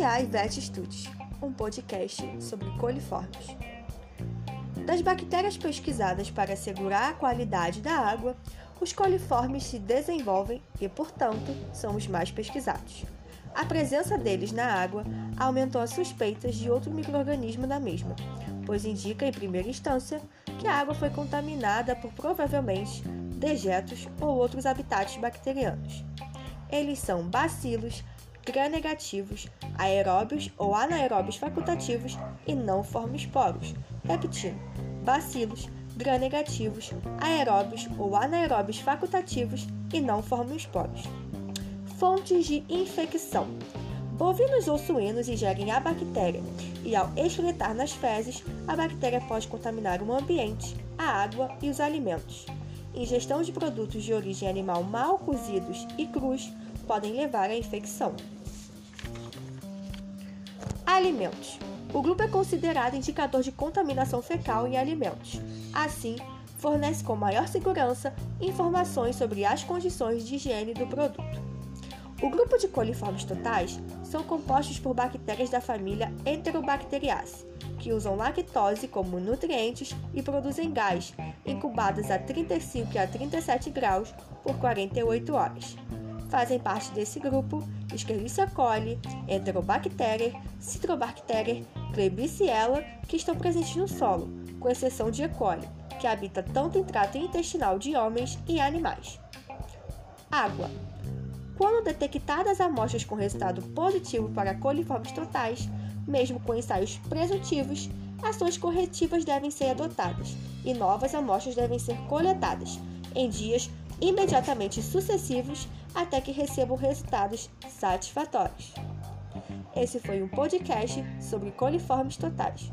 da Ivete Studios, um podcast sobre coliformes. Das bactérias pesquisadas para assegurar a qualidade da água, os coliformes se desenvolvem e, portanto, são os mais pesquisados. A presença deles na água aumentou as suspeitas de outro microorganismo na mesma, pois indica, em primeira instância, que a água foi contaminada por provavelmente dejetos ou outros habitats bacterianos. Eles são bacilos, gram-negativos, aeróbios ou anaeróbios facultativos e não formam esporos. Repetindo, bacilos, gram-negativos, aeróbios ou anaeróbios facultativos e não formam esporos. Fontes de infecção. Bovinos ou suínos ingerem a bactéria e, ao excretar nas fezes, a bactéria pode contaminar o ambiente, a água e os alimentos. Ingestão de produtos de origem animal mal cozidos e crus podem levar à infecção. Alimentos. O grupo é considerado indicador de contaminação fecal em alimentos. Assim, fornece com maior segurança informações sobre as condições de higiene do produto. O grupo de coliformes totais são compostos por bactérias da família Enterobacteriaceae, que usam lactose como nutrientes e produzem gás, incubadas a 35 a 37 graus por 48 horas. Fazem parte desse grupo Escherichia coli, Enterobacteriae, Citrobacteriae, Klebsiella, que estão presentes no solo, com exceção de E. coli, que habita tanto em trato intestinal de homens e animais. Água. Quando detectadas amostras com resultado positivo para coliformes totais, mesmo com ensaios presuntivos, ações corretivas devem ser adotadas e novas amostras devem ser coletadas em dias imediatamente sucessivos até que recebam resultados satisfatórios. Esse foi um podcast sobre coliformes totais.